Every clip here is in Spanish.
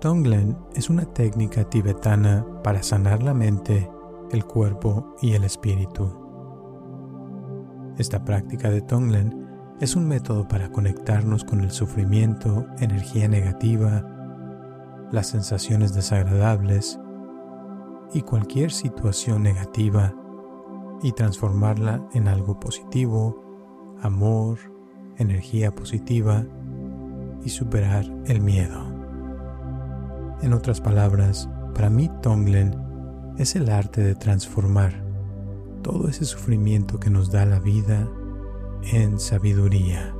Tonglen es una técnica tibetana para sanar la mente, el cuerpo y el espíritu. Esta práctica de Tonglen es un método para conectarnos con el sufrimiento, energía negativa, las sensaciones desagradables y cualquier situación negativa y transformarla en algo positivo, amor, energía positiva y superar el miedo. En otras palabras, para mí Tonglen es el arte de transformar todo ese sufrimiento que nos da la vida en sabiduría.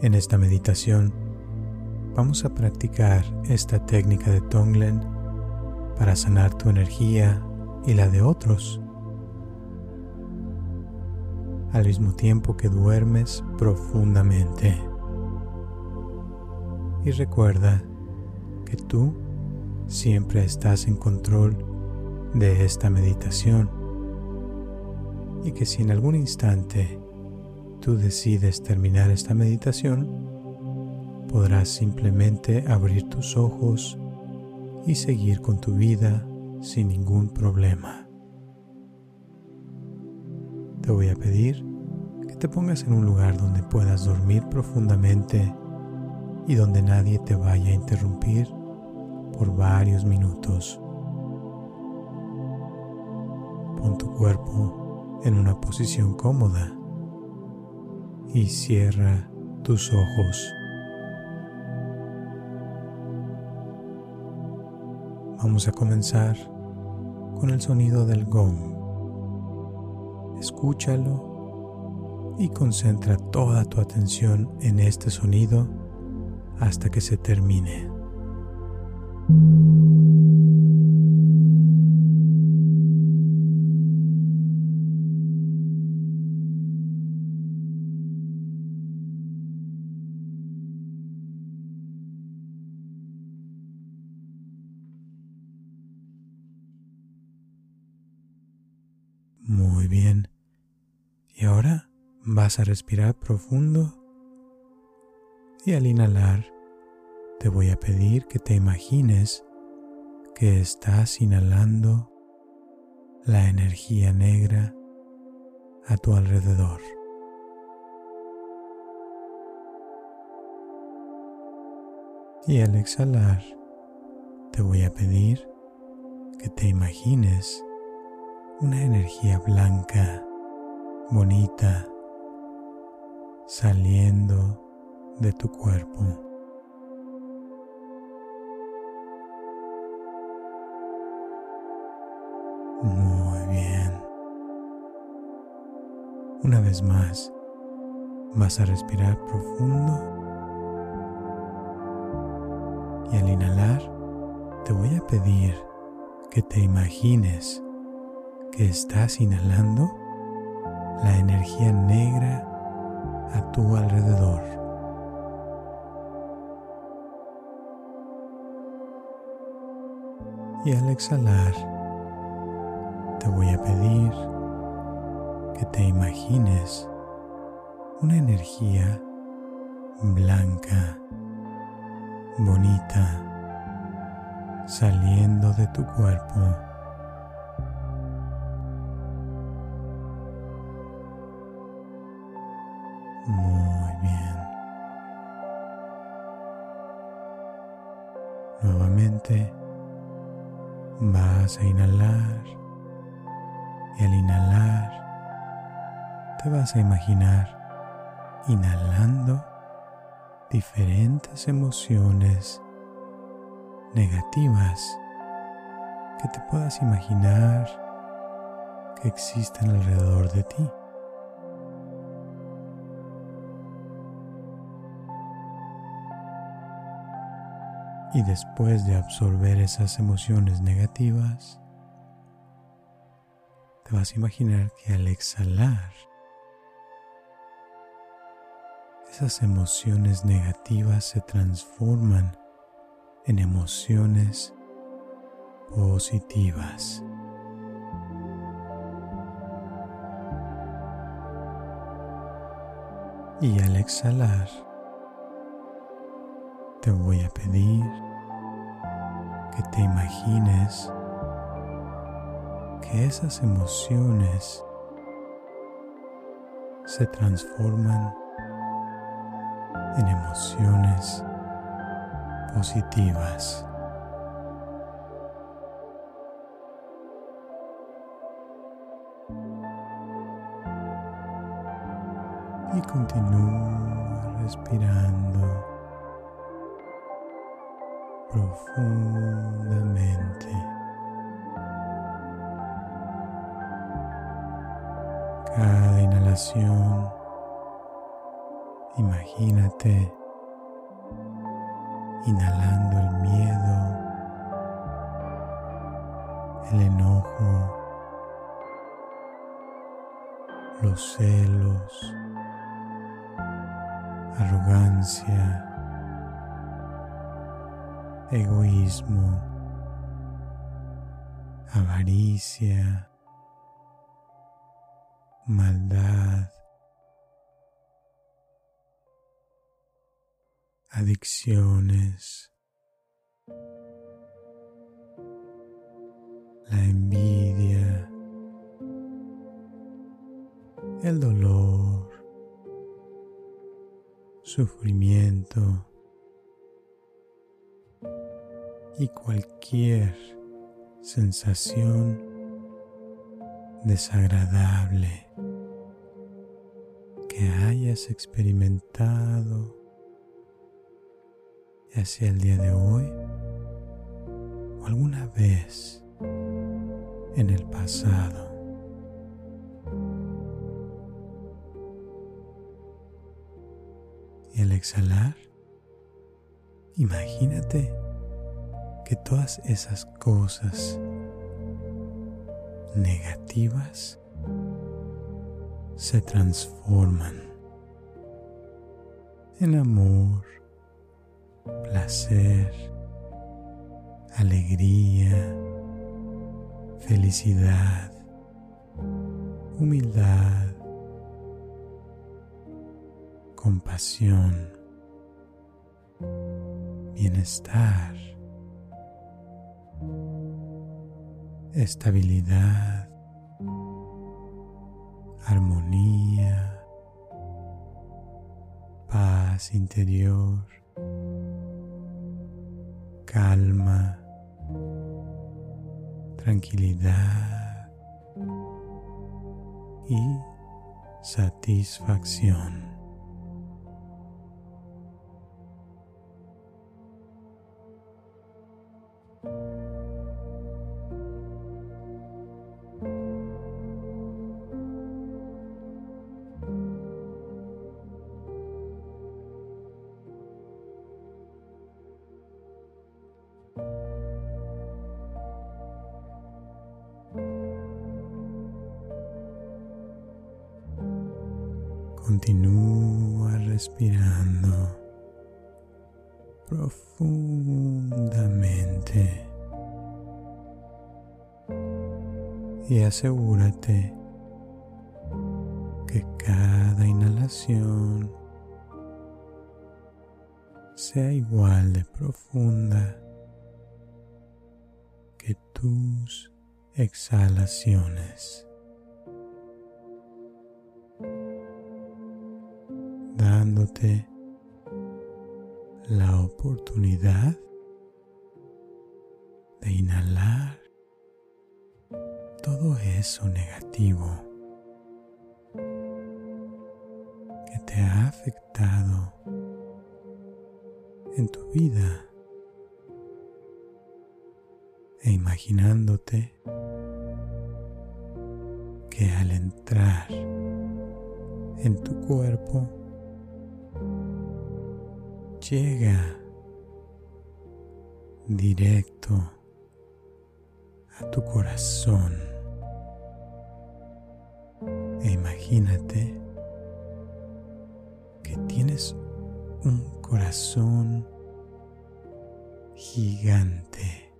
En esta meditación vamos a practicar esta técnica de Tonglen para sanar tu energía y la de otros, al mismo tiempo que duermes profundamente. Y recuerda que tú siempre estás en control de esta meditación y que si en algún instante tú decides terminar esta meditación, podrás simplemente abrir tus ojos y seguir con tu vida sin ningún problema. Te voy a pedir que te pongas en un lugar donde puedas dormir profundamente y donde nadie te vaya a interrumpir por varios minutos. Pon tu cuerpo en una posición cómoda y cierra tus ojos. Vamos a comenzar con el sonido del gong. Escúchalo y concentra toda tu atención en este sonido hasta que se termine. Muy bien. Y ahora vas a respirar profundo y al inhalar te voy a pedir que te imagines que estás inhalando la energía negra a tu alrededor. Y al exhalar, te voy a pedir que te imagines una energía blanca, bonita, saliendo de tu cuerpo. Muy bien. Una vez más, vas a respirar profundo y al inhalar te voy a pedir que te imagines que estás inhalando la energía negra a tu alrededor. Y al exhalar, te voy a pedir que te imagines una energía blanca, bonita, saliendo de tu cuerpo. Muy bien. Nuevamente Vas a inhalar y al inhalar te vas a imaginar inhalando diferentes emociones negativas que te puedas imaginar que existen alrededor de ti. Y después de absorber esas emociones negativas, te vas a imaginar que al exhalar, esas emociones negativas se transforman en emociones positivas. Y al exhalar, te voy a pedir que te imagines que esas emociones se transforman en emociones positivas. Y continúa respirando profundamente. Cada inhalación, imagínate inhalando el miedo, el enojo, los celos, arrogancia, egoísmo, avaricia, maldad, adicciones, la sensación desagradable que hayas experimentado ya sea el día de hoy o alguna vez en el pasado. Y al exhalar, imagínate que todas esas cosas negativas se transforman en amor, placer, alegría, felicidad, humildad, compasión, bienestar, estabilidad, armonía, paz interior calma, tranquilidad y satisfacción. Asegúrate que cada inhalación sea igual de profunda que tus exhalaciones. dándote la oportunidad de inhalar todo eso negativo que te ha afectado en tu vida e imaginándote que al entrar en tu cuerpo llega directo a tu corazón imagínate que tienes un corazón gigante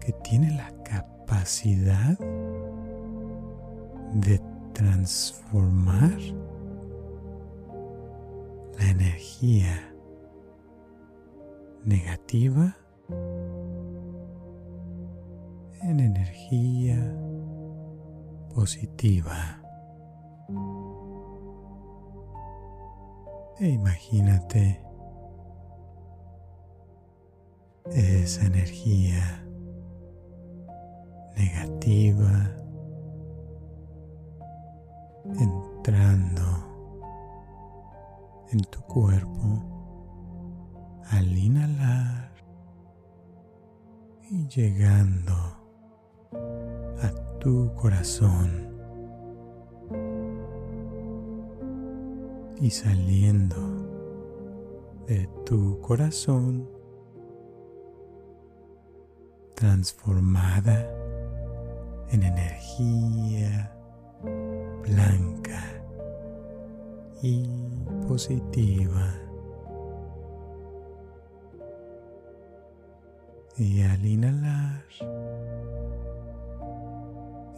que tiene la capacidad de transformar la energía negativa en energía positiva. E imagínate esa energía negativa entrando en tu cuerpo al inhalar y llegando tu corazón y saliendo de tu corazón transformada en energía blanca y positiva. Y al inhalar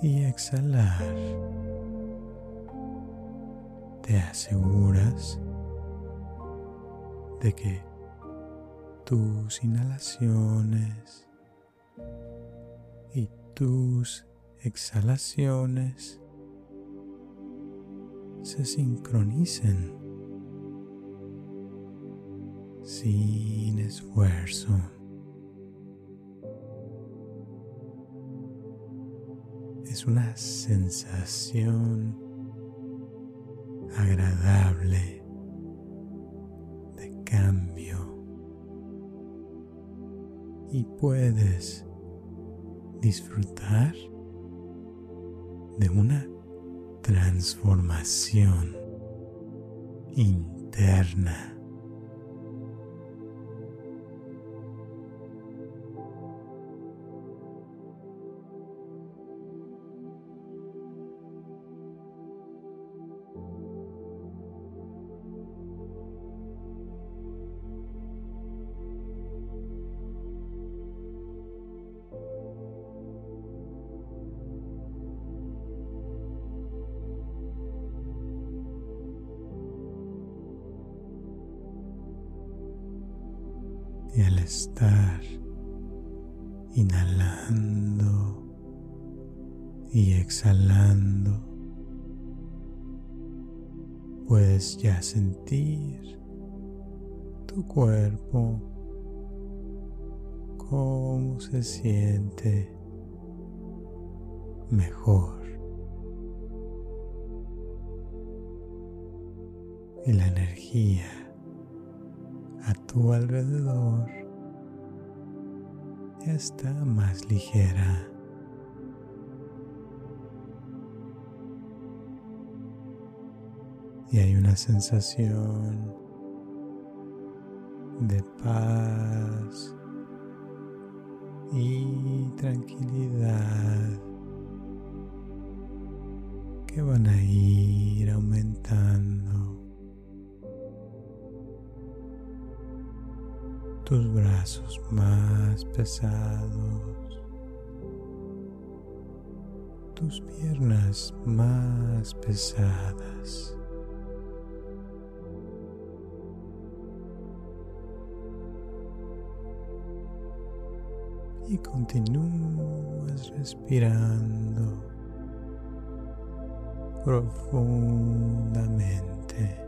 y exhalar, te aseguras de que tus inhalaciones y tus exhalaciones se sincronicen sin esfuerzo. Una sensación agradable de cambio y puedes disfrutar de una transformación interna. Puedes ya sentir tu cuerpo, cómo se siente mejor. Y la energía a tu alrededor está más ligera. Y hay una sensación de paz y tranquilidad que van a ir aumentando tus brazos más pesados, tus piernas más pesadas. Y continúas respirando profundamente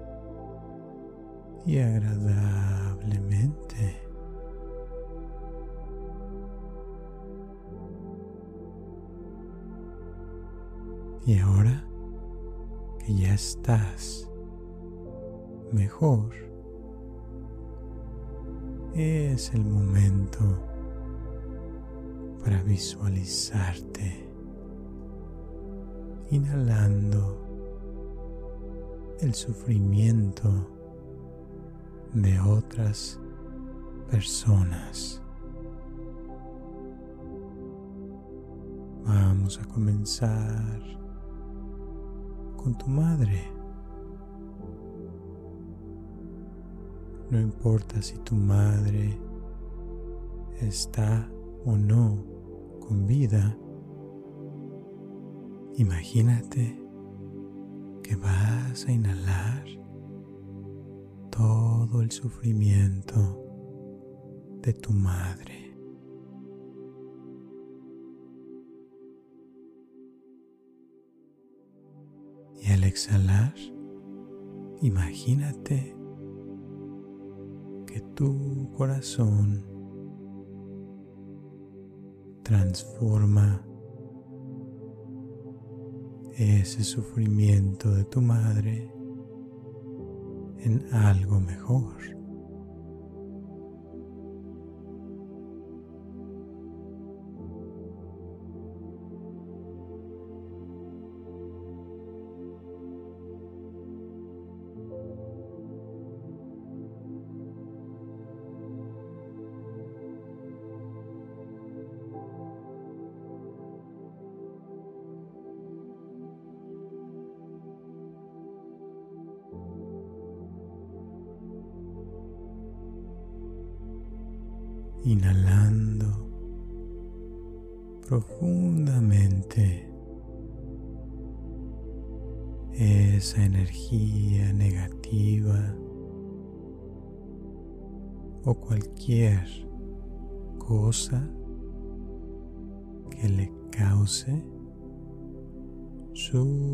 y agradablemente. Y ahora que ya estás mejor, es el momento para visualizarte inhalando el sufrimiento de otras personas. Vamos a comenzar con tu madre. No importa si tu madre está o no con vida, imagínate que vas a inhalar todo el sufrimiento de tu madre. Y al exhalar, imagínate que tu corazón transforma ese sufrimiento de tu madre en algo mejor.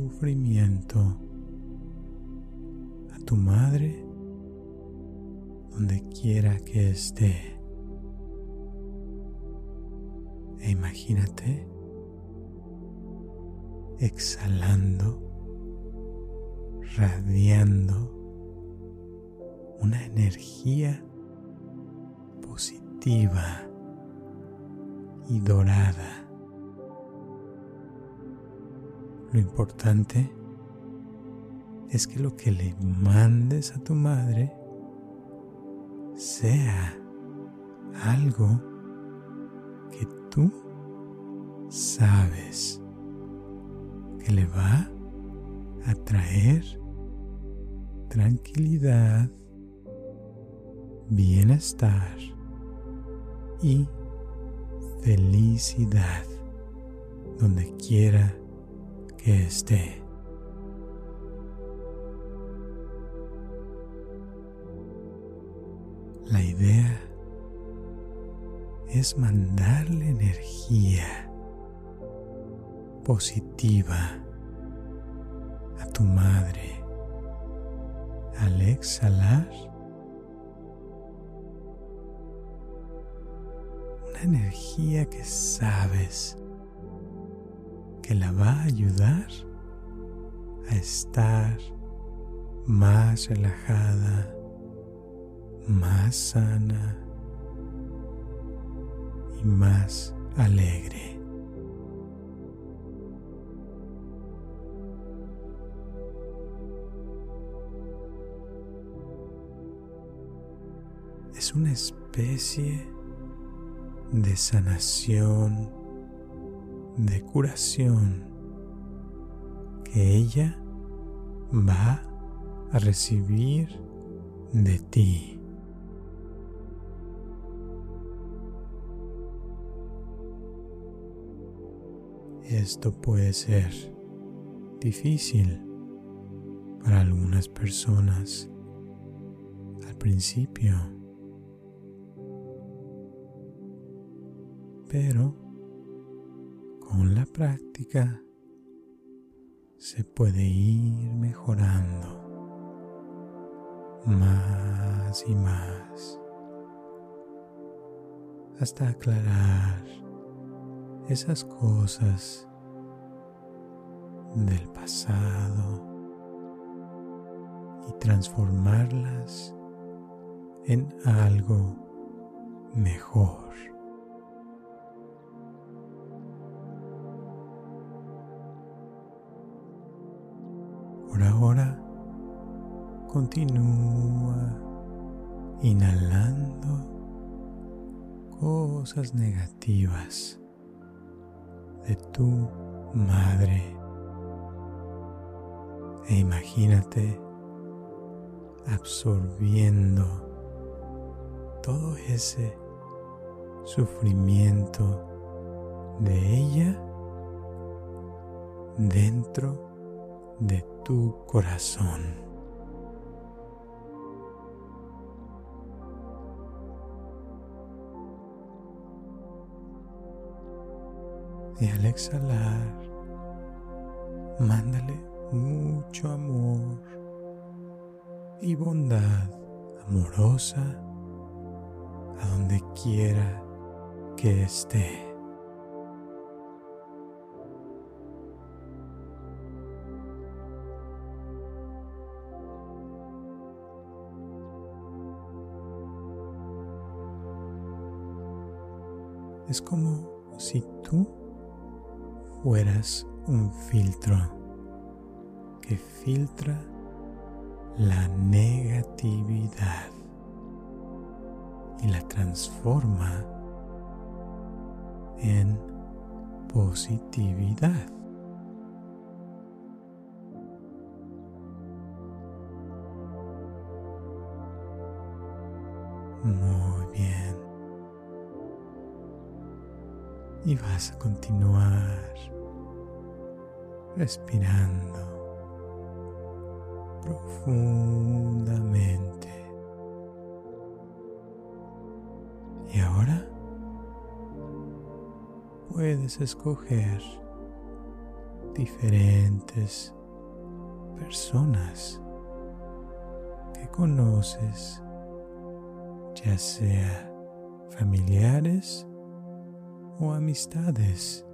Sufrimiento a tu madre donde quiera que esté. E imagínate exhalando, radiando una energía positiva y dorada. Lo importante es que lo que le mandes a tu madre sea algo tú sabes que le va a traer tranquilidad, bienestar y felicidad donde quiera que esté. La idea es mandarle energía positiva a tu madre al exhalar una energía que sabes que la va a ayudar a estar más relajada, más sana más alegre. Es una especie de sanación, de curación que ella va a recibir de ti. Esto puede ser difícil para algunas personas al principio, pero con la práctica se puede ir mejorando más y más hasta aclarar esas cosas del pasado y transformarlas en algo mejor. Por ahora, continúa inhalando cosas negativas de tu madre. E imagínate absorbiendo todo ese sufrimiento de ella dentro de tu corazón. Y al exhalar, mándale mucho amor y bondad amorosa a donde quiera que esté. Es como si tú fueras un filtro que filtra la negatividad y la transforma en positividad. Vas a continuar respirando profundamente. Y ahora puedes escoger diferentes personas que conoces, ya sea familiares o amistades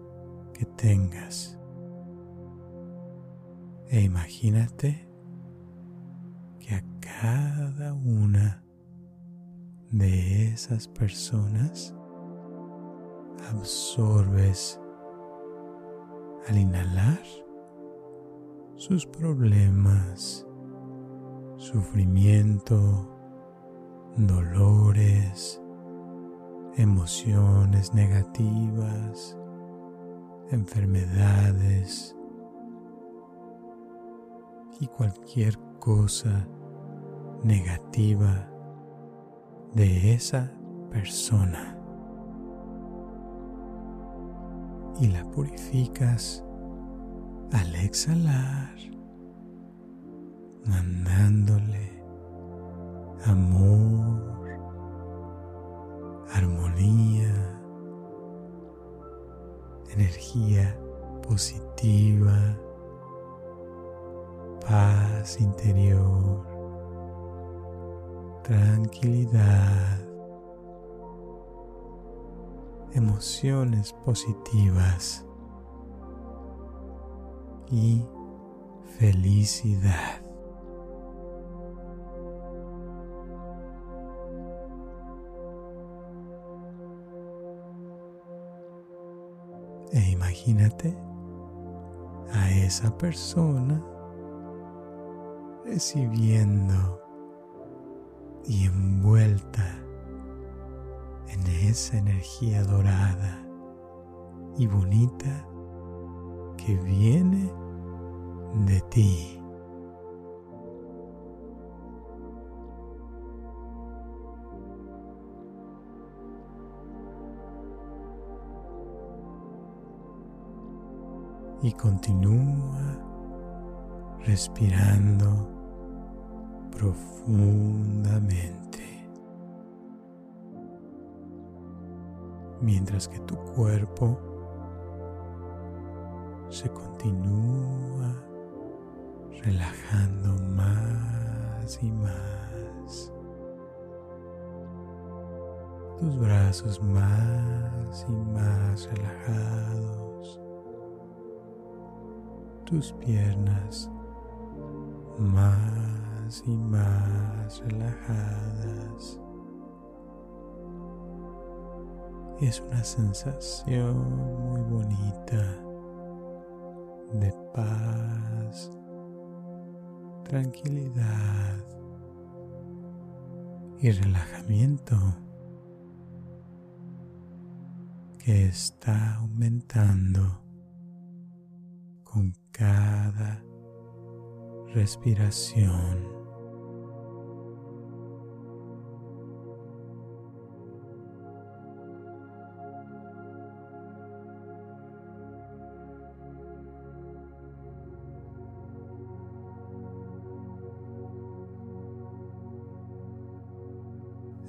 que tengas. E imagínate que a cada una de esas personas absorbes al inhalar sus problemas, sufrimiento, dolores, emociones negativas, enfermedades y cualquier cosa negativa de esa persona. Y la purificas al exhalar, mandándole amor, armonía, energía positiva, paz interior tranquilidad, emociones positivas y felicidad. Imagínate a esa persona recibiendo y envuelta en esa energía dorada y bonita que viene de ti. Y continúa respirando profundamente, mientras que tu cuerpo se continúa relajando más y más. Tus brazos más y más relajados. Tus piernas más y más relajadas. Es una sensación muy bonita de paz, tranquilidad y relajamiento. que está aumentando con cada respiración.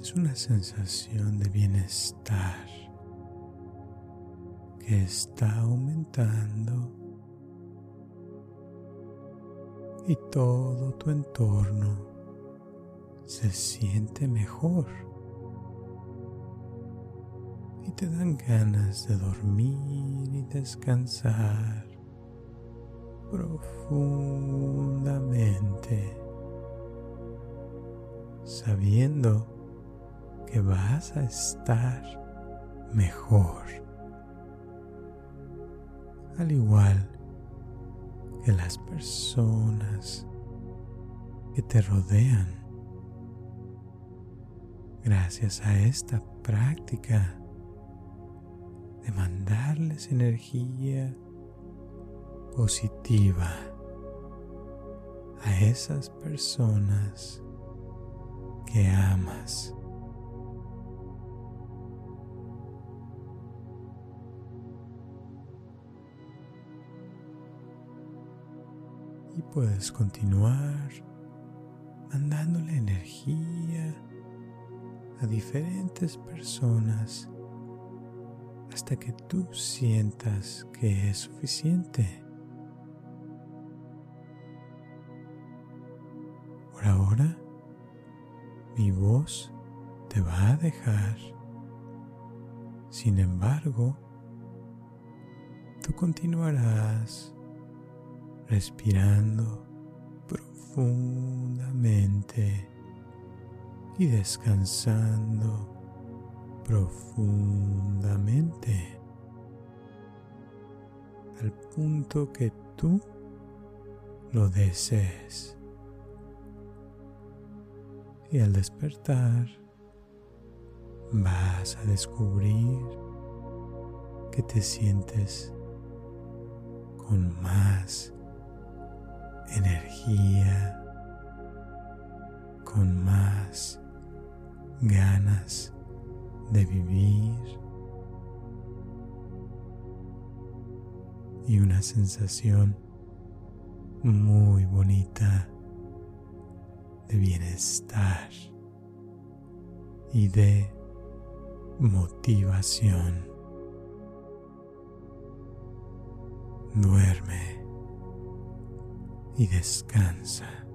es una sensación de bienestar que está aumentando y todo tu entorno se siente mejor y te dan ganas de dormir y descansar profundamente sabiendo que vas a estar mejor. Al igual que las personas que te rodean. Gracias a esta práctica de mandarles energía positiva a esas personas que amas. Y puedes continuar mandándole energía a diferentes personas hasta que tú sientas que es suficiente. Por ahora, mi voz te va a dejar. Sin embargo, tú continuarás respirando profundamente y descansando profundamente al punto que tú lo desees. Y al despertar vas a descubrir que te sientes con más energía, con más ganas de vivir y una sensación muy bonita de bienestar y de motivación. Duerme y descansa.